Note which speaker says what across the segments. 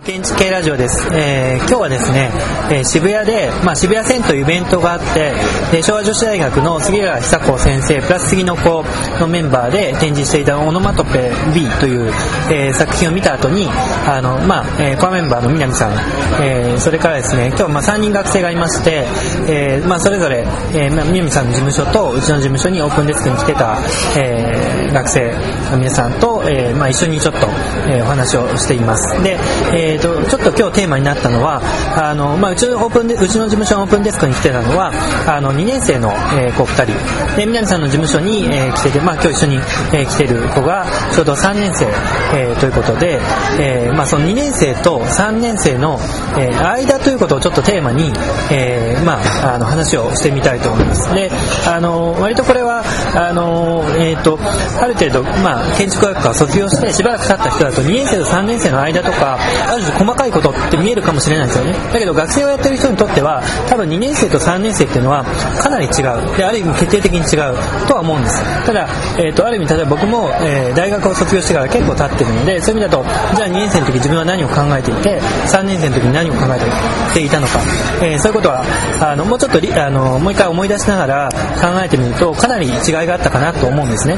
Speaker 1: 建築系ラジオです、えー今日はですね、えー渋谷で、まあ、渋谷線というイベントがあって、えー昭和女子大学の杉浦久子先生プラス杉の子のメンバーで展示していたオノマトペ B という、えー作品を見た後にあの、まあえーコアメンバーの南さん、えーそれからですね今日まあ3人学生がいまして、えーまあ、それぞれ、えーまあ南さんの事務所とうちの事務所にオープンデスクに来てた、えー学生の皆さんと、えーまあ、一緒にちょっと、えーお話をしています。で、えー、とちょっと今日テーマになったのはあの、まあ、うちのオープンでうちの事務所のオープンデスクに来てたのはあの2年生の、えー子2人。で南さんの事務所に、えー来てて、まあ、今日一緒に、えー来てる子がちょうど3年生、えーということで、えーまあ、その2年生と3年生の、えー間ということをちょっとテーマに、えーまあ、あの話をしてみたいと思います。であの割とこれはあの、えー、とある程度、まあ、建築学科を卒業してしばらく経った人だと2年生と3年生の間とかある種細かいことって見えるかもしれないですよね。だけど学生をやってる人にとっては多分2年生と3年生っていうのはかなり違う。である意味決定的に違う。とは思うんですただ、えー、とある意味例えば僕も、えー大学を卒業してから結構経ってるのでそういう意味だとじゃあ2年生の時自分は何を考えていて3年生の時に何を考えていたのか、えーそういうことはあのもうちょっとあのもう一回思い出しながら考えてみるとかなり違いがあったかなと思うんですね。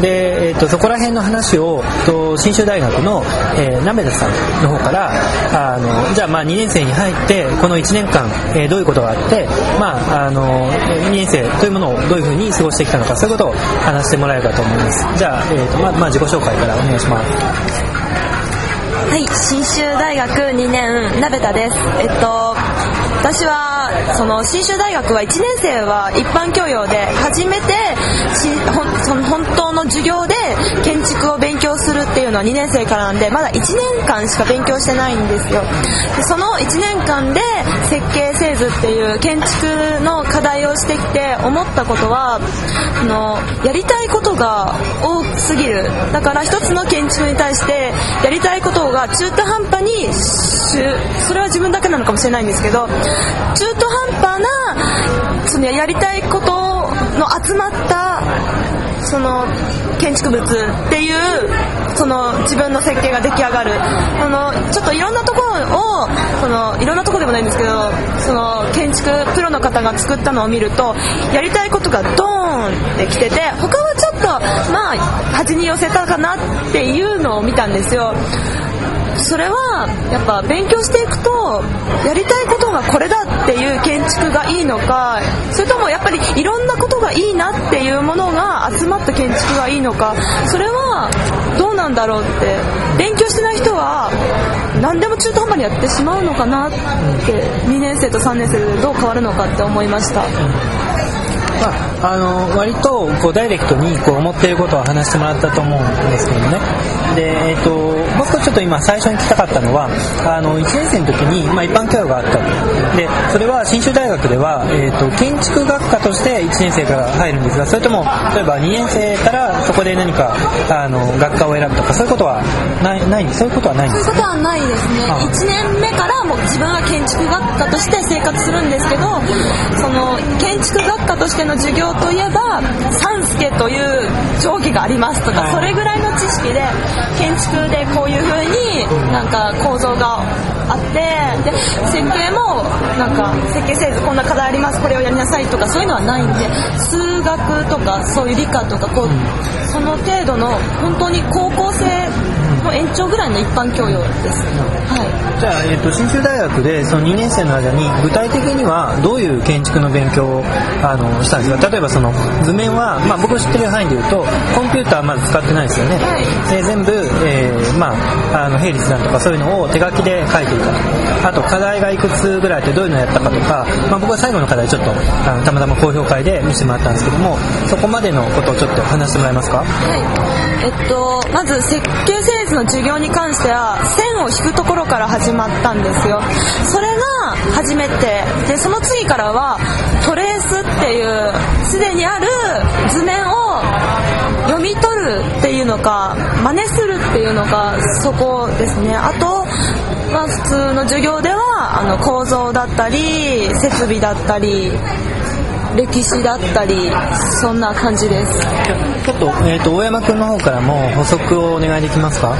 Speaker 1: で、えー、とそこら辺の話をと信州大学の、えー、鍋田さんの方からあのじゃあまあ2年生に入ってこの1年間、えーどういうことがあって、まあ、あの2年生というものをどういうふうに過ごしてきたのかそういうことを話してもらえればと思いますじゃあ、えーとまあまあ、自己紹介からお願いします
Speaker 2: はい、信州大学2年、鍋田です。えっと、私は、その、信州大学は1年生は一般教養で、初めて、その本当の授業で建築を勉強するっていうのは2年生からなんで、まだ1年間しか勉強してないんですよ。でその1年間で設計製図っていう建築の課題をしてきて思ったことは、あの、やりたいことが多すぎる。だから一つの建築に対して、やりたいことが中途半端にそれは自分だけなのかもしれないんですけど中途途半端なそのやりたいことの集まったその建築物っていうその自分の設計が出来上がる。あのちょっといろんなところをそのいろんなとこでもないんですけどその建築プロの方が作ったのを見るとやりたいことがドーンってきてて他はちょっとまあ端に寄せたかなっていうのを見たんですよ。それはやっぱ勉強していくとやりたいことがこれだっていう建築がいいのかそれともやっぱりいろんなことがいいなっていうものが集まった建築がいいのかそれはどうなんだろうって勉強してない人は何でも中途半端にやってしまうのかなって2年生と3年生でどう変わるのかって思いました。
Speaker 1: まあ、あの割とこうダイレクトにこう思っていることを話してもらったと思うんですけどねで、えっと僕ちょっと今最初に聞きたかったのはあの1年生の時に、まあ、一般教養があったと。でそれは信州大学では、えっと建築学科として1年生から入るんですがそれとも例えば2年生からそこで何かあの学科を選ぶとかそういうことはないないそういうことはないんです？か
Speaker 2: そういうことはないですね。
Speaker 1: あ
Speaker 2: 1年目からもう自分は建築学科として生活するんですけどその建築学科としての授業といえば三助という定規がありますとか
Speaker 1: はい。
Speaker 2: それぐらいの知識で建築でこういうなんか構造があってで設計もなんか設計製図こんな課題ありますこれをやりなさいとかそういうのはないんで数学とかそういう理科とかこうその程度の本当に高校生の延長ぐらいの一般教養です。は
Speaker 1: じゃあ、えっと信州大学でその2年生の間に具体的にはどういう建築の勉強をあのしたんですか？例えばその図面は、まあ、僕の知ってる範囲で言うとコンピューターはまず使ってないですよね、
Speaker 2: はい。
Speaker 1: で全部、えーまあ、あの並列段とかそういうのを手書きで書いていた。とあと課題がいくつぐらいあってどういうのやったかとか、まあ、僕は最後の課題ちょっとあのたまたま高評会で見せてもらったんですけどもそこまでのことをちょっと話してもらえますか？
Speaker 2: はい。えっと、まず設計製図の授業に関しては、線を引くところから始まったんですよ。それが、始めてでその次からはトレースっていうすでにある図面を読み取るっていうのか真似するっていうのがそこですねあと、まあ、普通の授業ではあの構造だったり設備だったり歴史だったりそんな感じです
Speaker 1: ちょっと,、えーと、大山君の方からも補足をお願いできますか？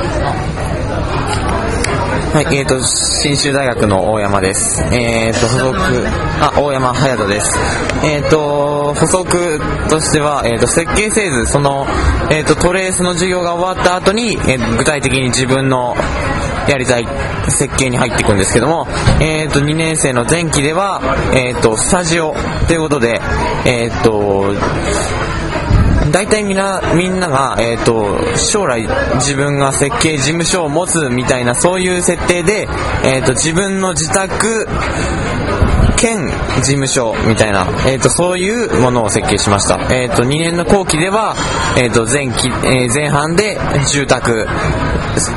Speaker 3: はい、えっ、ー、と、信州大学の大山です。えっ、ー、と、補足、あ、大山隼人です。えっ、ー、と、補足としては、えっ、と、設計せず、その、えっ、と、トレースの授業が終わった後に、え具体的に自分のやりたい設計に入っていくんですけども、えっ、と、2年生の前期では、えっ、と、スタジオということで、えっ、と、大体みんな、みんなが、え、ー、と、将来自分が設計事務所を持つみたいな、そういう設定で、え、ー、と、自分の自宅、兼事務所みたいな、え、ー、と、そういうものを設計しました。えっ、と、2年の後期では、えっ、と、前期、え前半で住宅、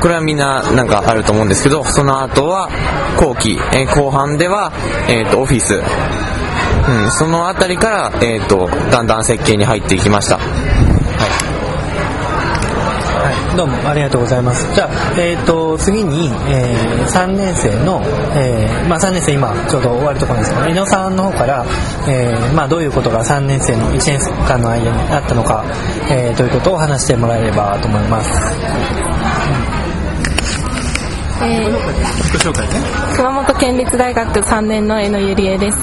Speaker 3: これはみんななんかあると思うんですけど、その後は後期、え後半では、えっ、と、オフィス、うん、その辺りから、えーと、だんだん設計に入っていきました。
Speaker 1: はい、どうもありがとうございます。じゃあ、えっ、ー、と、次に、えー、3年生の、えー、まあ3年生今ちょうど終わるところですけど、井野さんの方から、えー、まあどういうことが3年生の1年間の間にあったのか、えー、ということを話してもらえればと思います。
Speaker 4: えー、熊本県立大学3年の江野ゆりえです。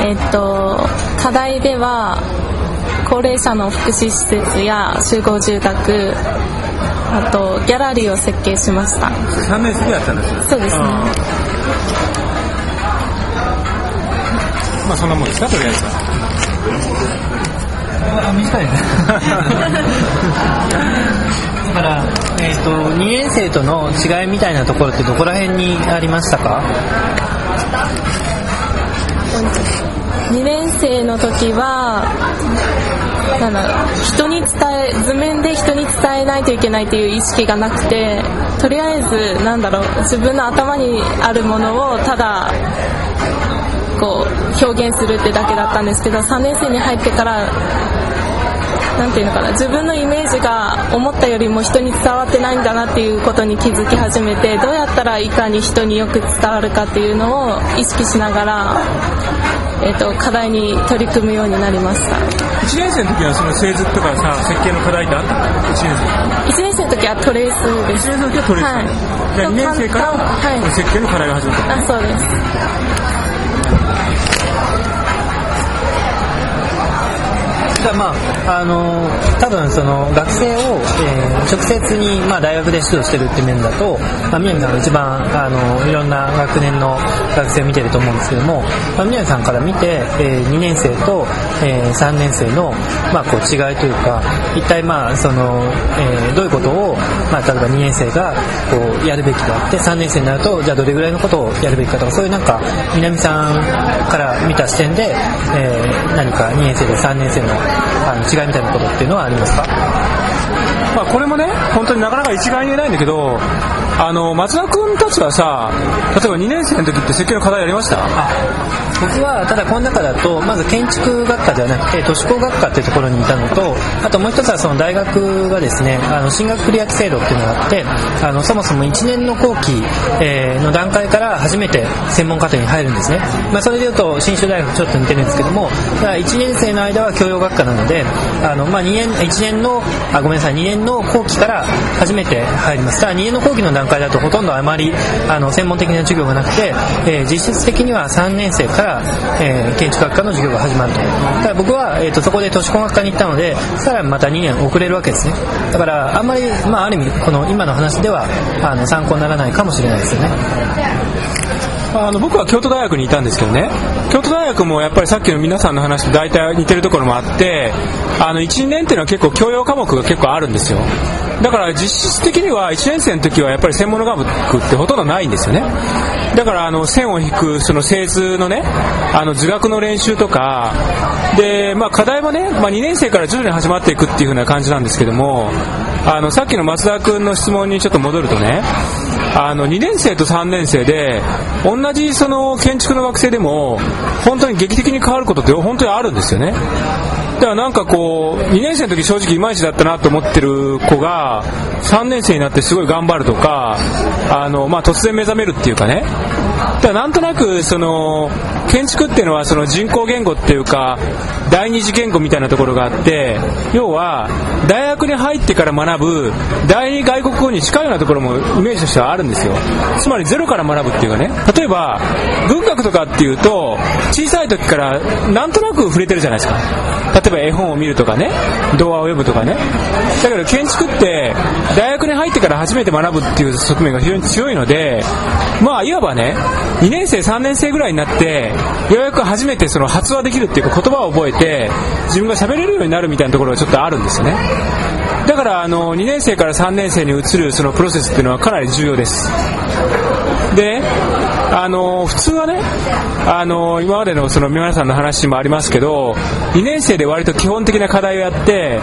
Speaker 4: えっと、課題では高齢者の福祉施設や集合住宅あとギャラリーを設計しました。
Speaker 5: 3年生でやったんです
Speaker 4: そうですね。
Speaker 5: まあそんなもんですかとりあえず
Speaker 1: あ短いね。だから、えーと、と2年生との違いみたいなところってどこら辺にありましたか
Speaker 4: ？2年生の時はなんだ人に伝え図面で人に伝えないといけないという意識がなくてとりあえずなんだろう自分の頭にあるものをただこう表現するってだけだったんですけど3年生に入ってからなんていうのかな自分のイメージが思ったよりも人に伝わってないんだなっていうことに気づき始めてどうやったらいかに人によく伝わるかっていうのを意識しながらえーと、課題に取り組むようになりました。
Speaker 5: 1年生の時はその製図とかさ設計の課題ってあった？の
Speaker 4: 1年生1年生の時はトレースです。
Speaker 5: 1年生の時はトレース、はい、じゃあ2年生から、はい、設計の課題が始まった。
Speaker 4: あそうですただ
Speaker 1: まああの多分その学生を、えー、直接に、まあ、大学で指導してるって面だと、まあ、宮城さんが一番あのいろんな学年の学生を見てると思うんですけども、まあ、宮城さんから見て、えー、2年生と、えー、3年生の、まあ、こう違いというか一体まあその、えー、どういうことを、まあ、例えば2年生がこうやるべきであって3年生になるとじゃあどれぐらいのことをやるべきかとかそういうなんか南さんから見た視点で、えー、何か2年生で3年生のあの違いみたいなことっていうのはありますか？
Speaker 5: まあ、これもね、本当になかなか一概に言えないんだけど、あの松田君たちはさ、例えば2年生の時って設計の課題やりました？
Speaker 1: 僕はただこの中だとまず建築学科ではなくて都市工学科っていうところにいたのとあともう一つはその大学がですねあの進学繰り上げ制度っていうのがあってあのそもそも1年の後期、えー、の段階から初めて専門課程に入るんですね、まあ、それでいうと信州大学ちょっと似てるんですけどもだ1年生の間は教養学科なのであの、まあ、2年1年のあごめんなさい2年の後期から初めて入ります。ただ2年の後期の段階だとほとんどあまりあの専門的な授業がなくて、えー、実質的には3年生から、えー、建築学科の授業が始まると。ただ僕は、えーと、そこで都市工学科に行ったのでさらにまた2年遅れるわけですね。だからあんまり、まあ、ある意味この今の話ではあの参考にならないかもしれないですよね。
Speaker 5: あの僕は京都大学にいたんですけどね。京都大学もやっぱりさっきの皆さんの話と大体似てるところもあってあの1年っていうのは結構教養科目が結構あるんですよ。だから実質的には1年生の時はやっぱり専門の科目ってほとんどないんですよね。だからあの線を引くその製図のねあの図学の練習とかで、まあ、課題もね、まあ、2年生から徐々に始まっていくっていう風な感じなんですけどもあのさっきの松田君の質問にちょっと戻るとねあの2年生と3年生で同じその建築の学生でも本当に劇的に変わることって本当にあるんですよね。だからなんかこう2年生の時正直いまいちだったなと思ってる子が3年生になってすごい頑張るとかあの、まあ、突然目覚めるっていうかね。だからなんとなくその建築っていうのはその人工言語っていうか第二次言語みたいなところがあって要は大学に入ってから学ぶ第二外国語に近いようなところもイメージとしてはあるんですよ。つまりゼロから学ぶっていうかね。例えばとかっていうと小さい時からなんとなく触れてるじゃないですか。例えば絵本を見るとかね童話を読むとかね。だけど建築って大学に入ってから初めて学ぶっていう側面が非常に強いのでまあいわばね2年生3年生ぐらいになってようやく初めてその発話できるっていうか言葉を覚えて自分が喋れるようになるみたいなところがちょっとあるんですよね。だからあの2年生から3年生に移るそのプロセスっていうのはかなり重要です。であの普通はねあの今までのその皆さんの話もありますけど2年生で割と基本的な課題をやって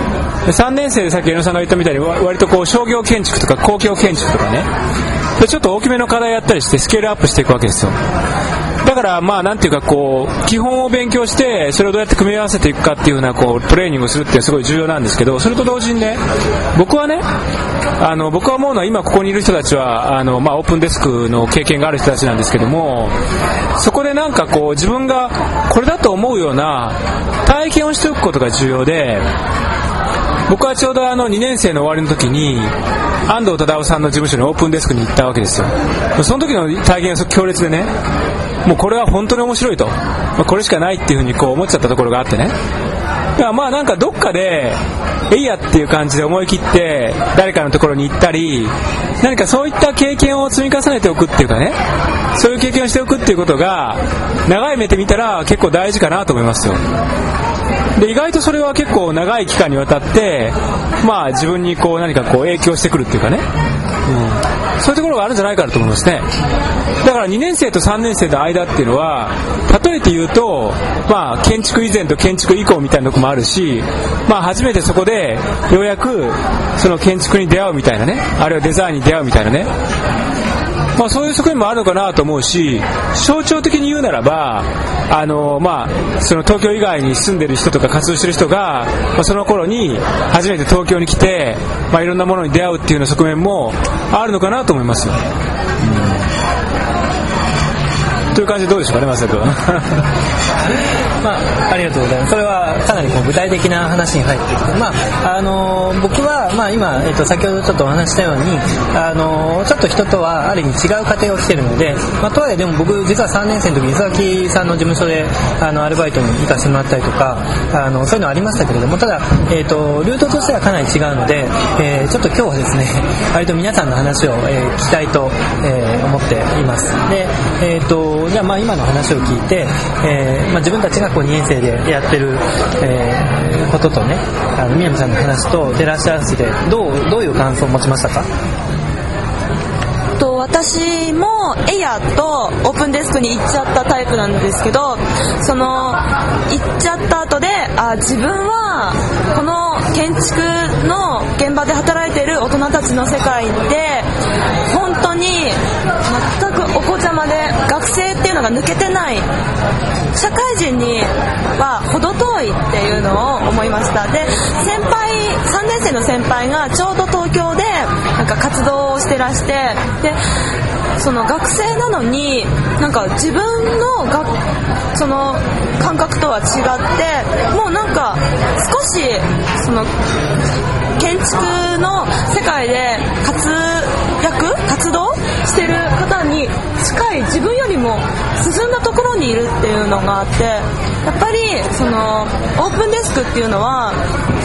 Speaker 5: 3年生でさっき江野さんが言ったみたいに割とこう商業建築とか公共建築とかね。でちょっと大きめの課題やったりしてスケールアップしていくわけですよ。だからまあなんていうかこう基本を勉強してそれをどうやって組み合わせていくかっていうようなこうトレーニングをするっていうのはすごい重要なんですけどそれと同時にね僕はねあの僕は思うのは今ここにいる人たちはあのまあオープンデスクの経験がある人たちなんですけどもそこでなんかこう自分がこれだと思うような体験をしておくことが重要で僕はちょうどあの2年生の終わりの時に安藤忠夫さんの事務所にオープンデスクに行ったわけですよ。その時の体験は強烈でねもうこれは本当に面白いと、まあ、これしかないっていうふうにこう思っちゃったところがあってね。だからまあなんかどっかでえいやっていう感じで思い切って誰かのところに行ったり何かそういった経験を積み重ねておくっていうかね。そういう経験をしておくっていうことが長い目で見たら結構大事かなと思いますよ。で意外とそれは結構長い期間にわたってまあ自分にこう何かこう影響してくるっていうかね、うん、そういうところがあるんじゃないかなと思いますね。だから2年生と3年生の間っていうのは例えて言うと、まあ、建築以前と建築以降みたいなとこもあるし、まあ、初めてそこでようやくその建築に出会うみたいなね。あるいはデザインに出会うみたいなね。まあ、そういう側面もあるのかなと思うし象徴的に言うならばあの、まあ、その東京以外に住んでる人とか活動してる人が、まあ、その頃に初めて東京に来て、まあ、いろんなものに出会うっていうような側面もあるのかなと思います。という感じでどうでしょうかね、松田君。
Speaker 1: まあ、ありがとうございます。それはかなりこう具体的な話に入ってきて、まあ、あの、僕は、まあ、今、えっと、先ほどちょっとお話したように、あの、ちょっと人とはある意味違う過程をしてるので、まあ、とはいえでも僕、実は3年生の時に磯崎さんの事務所で、あの、アルバイトに行かせてもらったりとか、あの、そういうのありましたけれども、ただ、えっと、ルートとしてはかなり違うので、えー、ちょっと今日はですね、割と皆さんの話を、えー、聞きたいと、えー、思っています。で、えっと、じゃあまあ今の話を聞いて、えー、まあ自分たちがこう2年生でやってる、えー、こととね、あの、宮野さんの話と照らし合わせて、どう、どういう感想を持ちましたか？
Speaker 2: 私もエアとオープンデスクに行っちゃったタイプなんですけどその行っちゃった後であ自分はこの建築の現場で働いている大人たちの世界で本当に全くお子ちゃまで学生っていうのが抜けてない社会人には程遠いっていうのを思いました。で先輩3年生の先輩がちょうど東京でか活動をしてらしてでその学生なのになんか自分のがその感覚とは違ってもうなんか少しその建築の世界で活躍活動してる近い自分よりも進んだところにいるっていうのがあってやっぱりそのオープンデスクっていうのは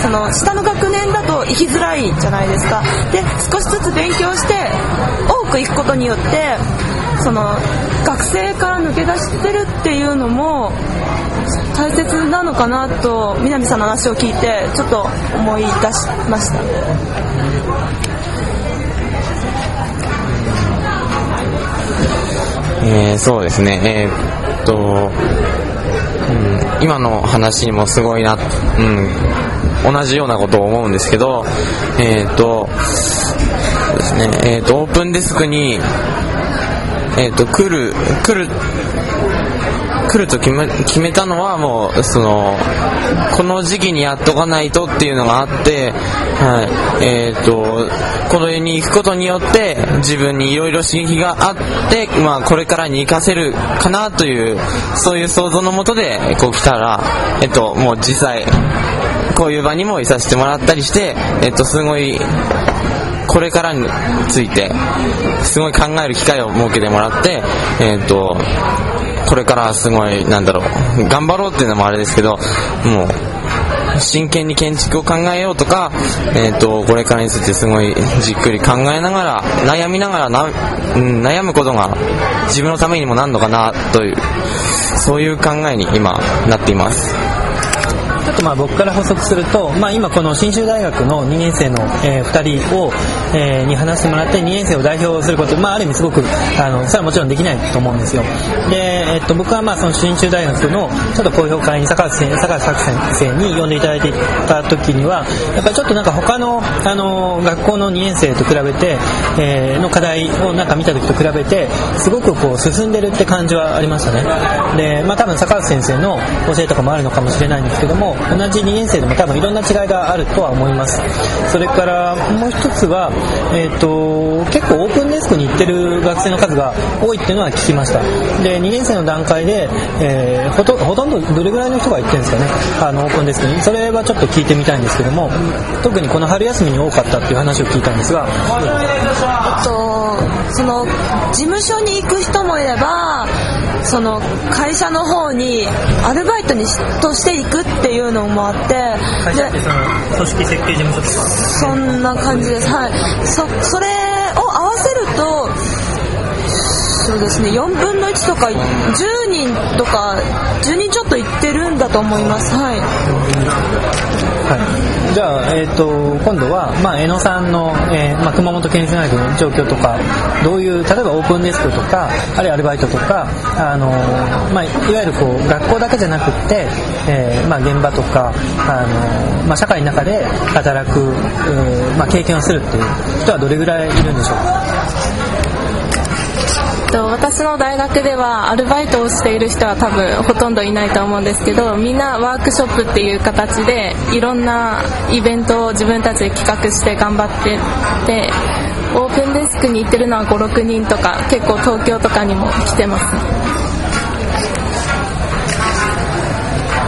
Speaker 2: その下の学年だと行きづらいじゃないですか。で少しずつ勉強して多く行くことによってその学生から抜け出してるっていうのも大切なのかなと南さんの話を聞いてちょっと思い出しました。
Speaker 3: えー、そうですね、えー、っと、うん、今の話にもすごいな、うん、同じようなことを思うんですけど、えー、っと、ですね、えっと、オープンデスクに、えーと、来る来る来ると決め決めたのはもうそのこの時期にやっとかないとっていうのがあって、はい。えーと、この世に行くことによって自分にいろいろ刺激があって、まあ、これからに活かせるかなというそういう想像のもとでこう来たら、えっと、もう実際こういう場にもいさせてもらったりして、えっと、すごいこれからについてすごい考える機会を設けてもらって、えっとこれからすごい、なんだろう、頑張ろうっていうのもあれですけど、もう、真剣に建築を考えようとか、えっ、ー、と、これからについてすごいじっくり考えながら、悩みながらな、うん、悩むことが自分のためにもなるのかな、という、そういう考えに今なっています。
Speaker 1: とまあ僕から補足すると、まあ、今この信州大学の2年生の、えー、2人を、えー、に話してもらって2年生を代表すること、まあ、ある意味すごくあのそれはもちろんできないと思うんですよ。で、えっと僕はまあその信州大学のちょっと公表会に坂橋先坂橋先生に呼んでいただいていた時にはやっぱりちょっとなんか他のあの学校の2年生と比べて、えー、の課題をなんか見た時と比べてすごくこう進んでるって感じはありましたね。で、まあ、多分坂橋先生の教えとかもあるのかもしれないんですけども同じ2年生でも多分いろんな違いがあるとは思います。それからもう一つは、えーと、結構オープンデスクに行ってる学生の数が多いっていうのは聞きました。で2年生の段階で、えー、ほとほとんどどれぐらいの人が行ってるんですかね？あのオープンデスクに。それはちょっと聞いてみたいんですけども特にこの春休みに多かったっていう話を聞いたんですが、
Speaker 2: えっとその事務所に行く人もいればその会社の方にアルバイトにとして行くっていうのもあって
Speaker 1: 会社ってその組織設計事務所ですか？
Speaker 2: そんな感じです。はい。そそれを合わせるとそうですね4分の1とか10人とか10人ちょっと行ってるんだと思います。はい、
Speaker 1: はい。じゃあ、えーと、今度は、まあ、江野さんの、えーまあ、熊本県立大学の状況とかどういう例えばオープンデスクとかあるいはアルバイトとか、あのまあ、いわゆるこう学校だけじゃなくって、えーまあ、現場とか、あのまあ、社会の中で働く、まあ、経験をするっていう人はどれぐらいいるんでしょう？か
Speaker 4: と私の大学ではアルバイトをしている人は多分ほとんどいないと思うんですけどみんなワークショップっていう形でいろんなイベントを自分たちで企画して頑張っててオープンデスクに行ってるのは56人とか結構東京とかにも来てます。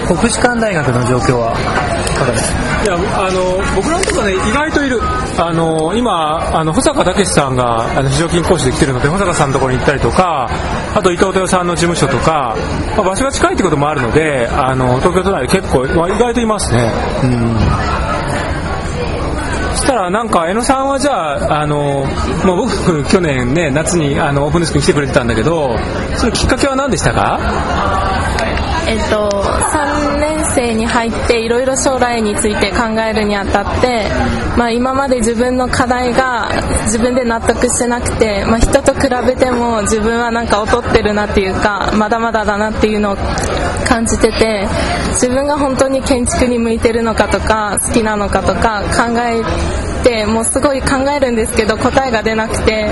Speaker 1: 国士舘大学の状況はいかがですか？
Speaker 5: いやあの僕らのところね意外といる。あの今あの保坂武さんが非常勤講師で来てるので保坂さんのところに行ったりとかあと伊藤豊さんの事務所とか、まあ、場所が近いってこともあるのであの東京都内で結構、意外といますね。うん。したらなんか江野さんはじゃあ、あのまあ、僕去年ね夏にあのオープンデスクに来てくれてたんだけどそのきっかけは何でしたか？
Speaker 4: えっと、3年生に入っていろいろ将来について考えるにあたって、まあ、今まで自分の課題が自分で納得してなくて、まあ、人と比べても自分はなんか劣ってるなっていうかまだまだだなっていうのを感じてて自分が本当に建築に向いてるのかとか好きなのかとか考えてもうすごい考えるんですけど答えが出なくて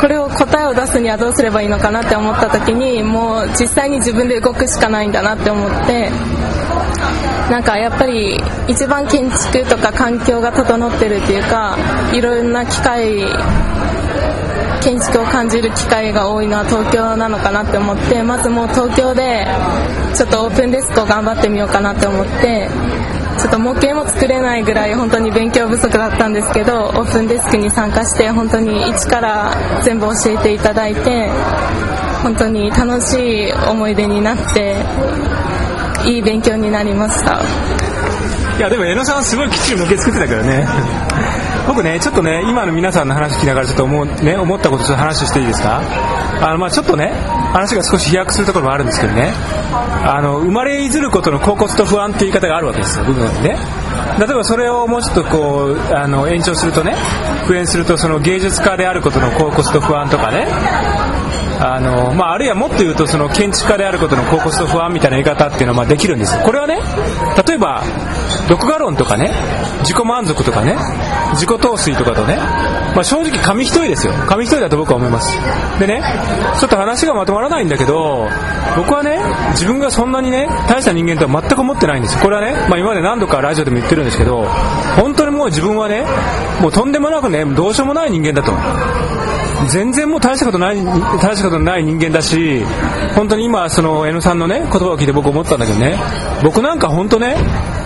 Speaker 4: これを答えを出すにはどうすればいいのかなって思った時にもう実際に自分で動くしかないんだなって思ってなんかやっぱり一番建築とか環境が整ってるっていうかいろんな機会建築を感じる機会が多いのは東京なのかなって思ってまずもう東京でちょっとオープンデスクを頑張ってみようかなって思ってちょっと模型も作れないぐらい本当に勉強不足だったんですけどオープンデスクに参加して本当に一から全部教えていただいて本当に楽しい思い出になっていい勉強になりました。
Speaker 5: いやでも江野さんすごいきっちり模型作ってたけどね。僕ねちょっとね今の皆さんの話聞きながらちょっと思う,、ね、思ったことちょっと話していいですか？あのまあちょっとね話が少し飛躍するところもあるんですけどね。あの生まれいずることの恍惚と不安っていう言い方があるわけですよ僕のね。例えばそれをもうちょっとこうあの延長するとね復縁するとその芸術家であることの恍惚と不安とかね。あの、まあ、あるいはもっと言うとその建築家であることの恍惚と不安みたいな言い方っていうのはまあできるんですこれはね例えば独画論とかね自己満足とかね自己陶酔とかとね、まあ、正直紙一重ですよ。紙一重だと僕は思います。でねちょっと話がまとまらないんだけど僕はね自分がそんなにね大した人間とは全く思ってないんです。これはね、まあ、今まで何度かラジオでも言ってるんですけど本当にもう自分はねもうとんでもなくねどうしようもない人間だと。全然もう大したことない大したことない人間だし本当に今その N さんのね言葉を聞いて僕思ったんだけどね。僕なんか本当ね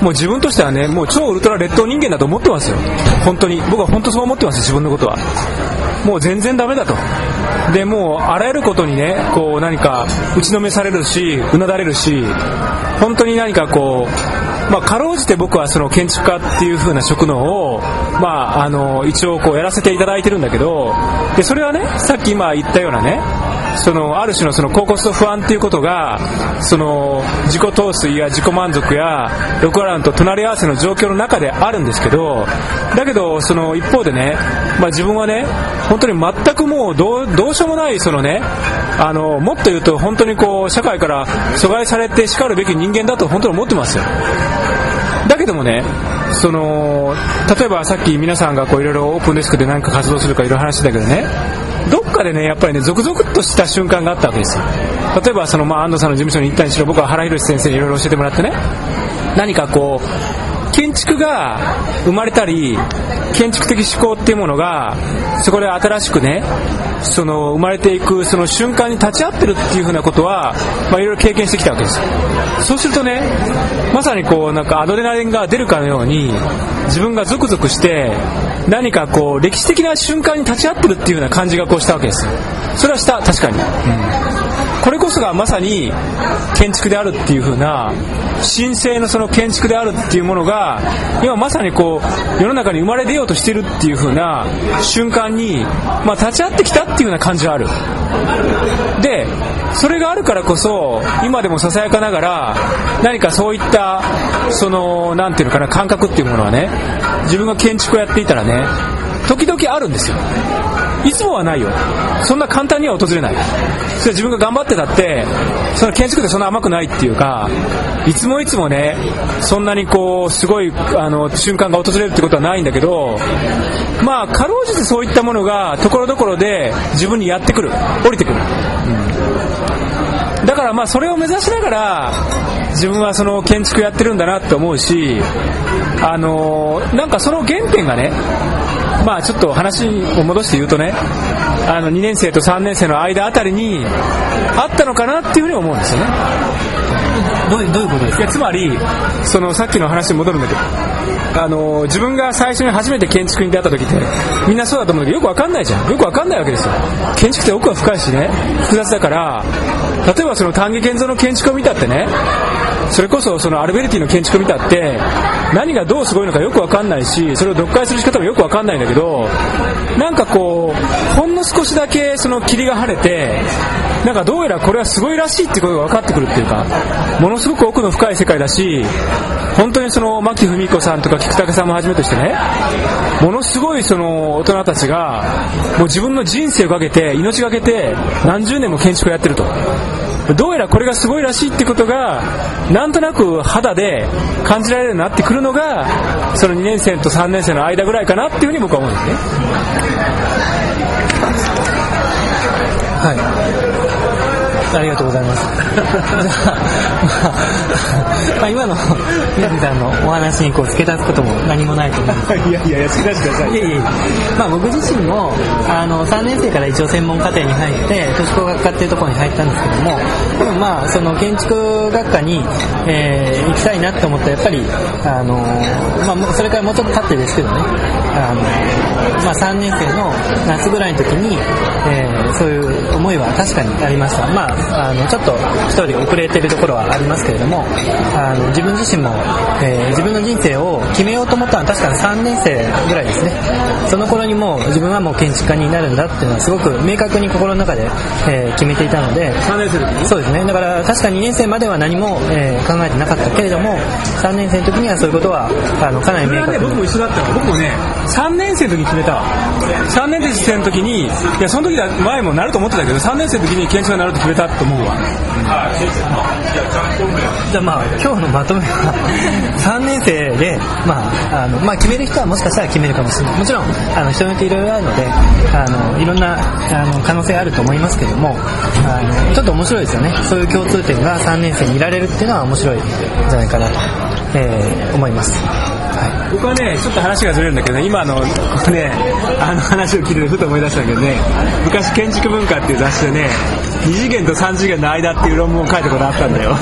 Speaker 5: もう自分としてはねもう超ウルトラ劣等人間だと思ってますよ。本当に。僕は本当そう思ってます自分のことは。もう全然ダメだと。でもうあらゆることにねこう何か打ちのめされるしうなだれるし本当に何かこうまあ、かろうじて僕はその建築家っていう風な職能を、まあ、あの一応こうやらせていただいてるんだけどでそれはねさっき今言ったようなねそのある種のその高コスト不安っていうことがその自己陶酔や自己満足や6アランと隣り合わせの状況の中であるんですけどだけどその一方でね、まあ、自分はね本当に全くもうどうどうしようもないそのねあのもっと言うと本当にこう社会から阻害されてしかるべき人間だと本当に思ってますよ。だけどもねその例えばさっき皆さんがこういろいろオープンデスクで何か活動するかいろいろ話してたけどねどっかでねやっぱりね続々とした瞬間があったわけですよ。例えばその、まあ、安藤さんの事務所に行ったにしろ僕は原宏先生にいろいろ教えてもらってね何かこう建築が生まれたり建築的思考っていうものがそこで新しくねその生まれていくその瞬間に立ち会ってるっていうふうなことは、まあ、いろいろ経験してきたわけです。そうするとねまさにこうなんかアドレナリンが出るかのように自分がゾクゾクして何かこう歴史的な瞬間に立ち会ってるっていうような感じがこうしたわけです。それはした確かに、うん。これこそがまさに建築であるっていう風な神聖のその建築であるっていうものが今まさにこう世の中に生まれ出ようとしてるっていう風な瞬間に、まあ、立ち会ってきたっていうような感じがある。でそれがあるからこそ今でもささやかながら何かそういったその何ていうのかな感覚っていうものはね自分が建築をやっていたらね時々あるんですよ。いつもはないよ。そんな簡単には訪れない。それ自分が頑張ってたってその建築ってそんな甘くないっていうかいつもいつもねそんなにこうすごいあの瞬間が訪れるってことはないんだけどまあかろうじてそういったものがところどころで自分にやってくる。降りてくる、うん、だからまあそれを目指しながら自分はその建築やってるんだなって思うしあのなんかその原点がねまあちょっと話を戻して言うとねあの2年生と3年生の間あたりにあったのかなっていうふうに思うんですよね。
Speaker 1: どういうどういうことですか？
Speaker 5: いやつまりそのさっきの話に戻るんだけどあの自分が最初に初めて建築に出会った時ってみんなそうだと思うんだけどよくわかんないじゃん。よくわかんないわけですよ。建築って奥は深いしね。複雑だから例えばその丹下健三の建築を見たってねそれこそそのアルベルティの建築見たって何がどうすごいのかよく分かんないしそれを読解する仕方もよく分かんないんだけどなんかこうほんの少しだけその霧が晴れてなんかどうやらこれはすごいらしいってことが分かってくるっていうかものすごく奥の深い世界だし本当にその牧文子さんとか菊竹さんもはじめとしてねものすごいその大人たちがもう自分の人生をかけて命がけて何十年も建築をやってると。どうやらこれがすごいらしいってことがなんとなく肌で感じられるようになってくるのがその2年生と3年生の間ぐらいかなっていうふうに僕は思うんですね。
Speaker 1: はい。ありがとうございます。じゃあ、まあ、今の水さんのお話にこう付け足すことも何もないと思うんです
Speaker 5: いやいやいや、付け足してください。
Speaker 1: いやいやまあ僕自身も、あの、3年生から一応専門課程に入って、都市工学科っていうところに入ったんですけども、でもまあ、その建築学科に、えー、行きたいなって思ったら、やっぱり、あの、まあ、それからもうちょっと経ってですけどね、あの、まあ3年生の夏ぐらいの時に、えー、そういう思いは確かにありました。まああのちょっと一人遅れてるところはありますけれどもあの自分自身も、えー、自分の人生を決めようと思ったのは確かに3年生ぐらいですね。その頃にもう自分はもう建築家になるんだっていうのはすごく明確に心の中で、えー、決めていたので
Speaker 5: 3年生の時
Speaker 1: そうですね。だから確か2年生までは何も、えー、考えてなかったけれども3年生の時にはそういうことはあのかなり明確に、
Speaker 5: ね、僕も一緒だった僕もね3年生の時に決めた。3年生の時にいやその時は前もなると思ってたけど3年生の時に建築家になると決めたなと思うわ
Speaker 1: じゃあまあ今日のまとめは3年生で、まああのまあ、決める人はもしかしたら決めるかもしれない。もちろんあの人によっていろいろあるのであのいろんなあの可能性あると思いますけどもあのちょっと面白いですよね。そういう共通点が3年生にいられるっていうのは面白いんじゃないかなと、えー思います。はい。
Speaker 5: 僕はねちょっと話がずれるんだけどね今のこうねあの話を聞いててふと思い出したんだけどね昔建築文化っていう雑誌でね2次元と3次元の間っていう論文を書いたことあったんだよ。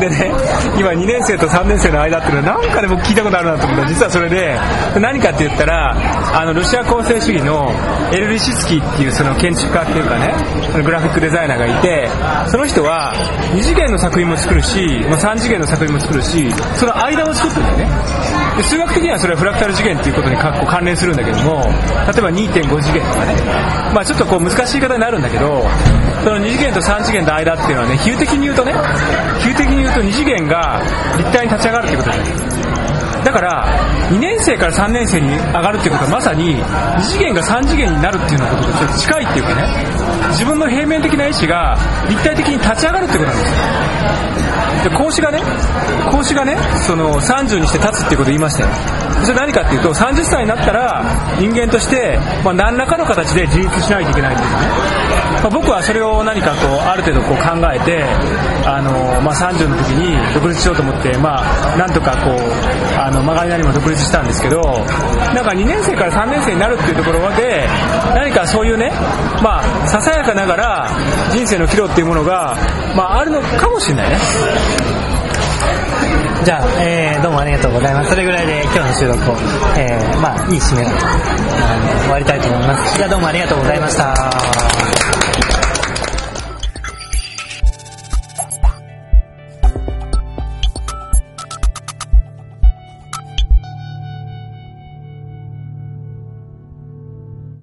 Speaker 5: でね今2年生と3年生の間っていうのはなんかで僕聞いたことあるなと思った。実はそれで何かって言ったらあのロシア構成主義のエル・リシツキーっていうその建築家っていうかねグラフィックデザイナーがいてその人は2次元の作品も作るしま3次元の作品も作るしその間を作ってるんだよね。で数学的にはそれはフラクタル次元っていうことに関連するんだけども例えば2.5次元とかね。まあちょっとこう難しい言い方になるんだけどその2次元と3次元の間っていうのはね比喩的に言うとね比喩的に言うと2次元が立体に立ち上がるってことだよだから2年生から3年生に上がるっていうことはまさに2次元が3次元になるっていうようなこととちょっと近いっていうかね自分の平面的な意思が立体的に立ち上がるってことなんですよ。で孔子がね孔子がねその30にして立つっていうことを言いましたよ。それ何かっていうと30歳になったら人間として、まあ、何らかの形で自立しないといけないっていうね、まあ、僕はそれを何かこうある程度こう考えてあの、まあ、30の時に独立しようと思ってまあなんとかこうあの曲がりなりも独立したんですけどなんか2年生から3年生になるっていうところで何かそういうねまあささやかながら人生の岐路っていうものが、まあ、あるのかもしれないね
Speaker 1: じゃあ、えーどうもありがとうございます。それぐらいで今日の収録を、えーまあ、いい締めだと、あの終わりたいと思います。じゃあどうもありがとうございました。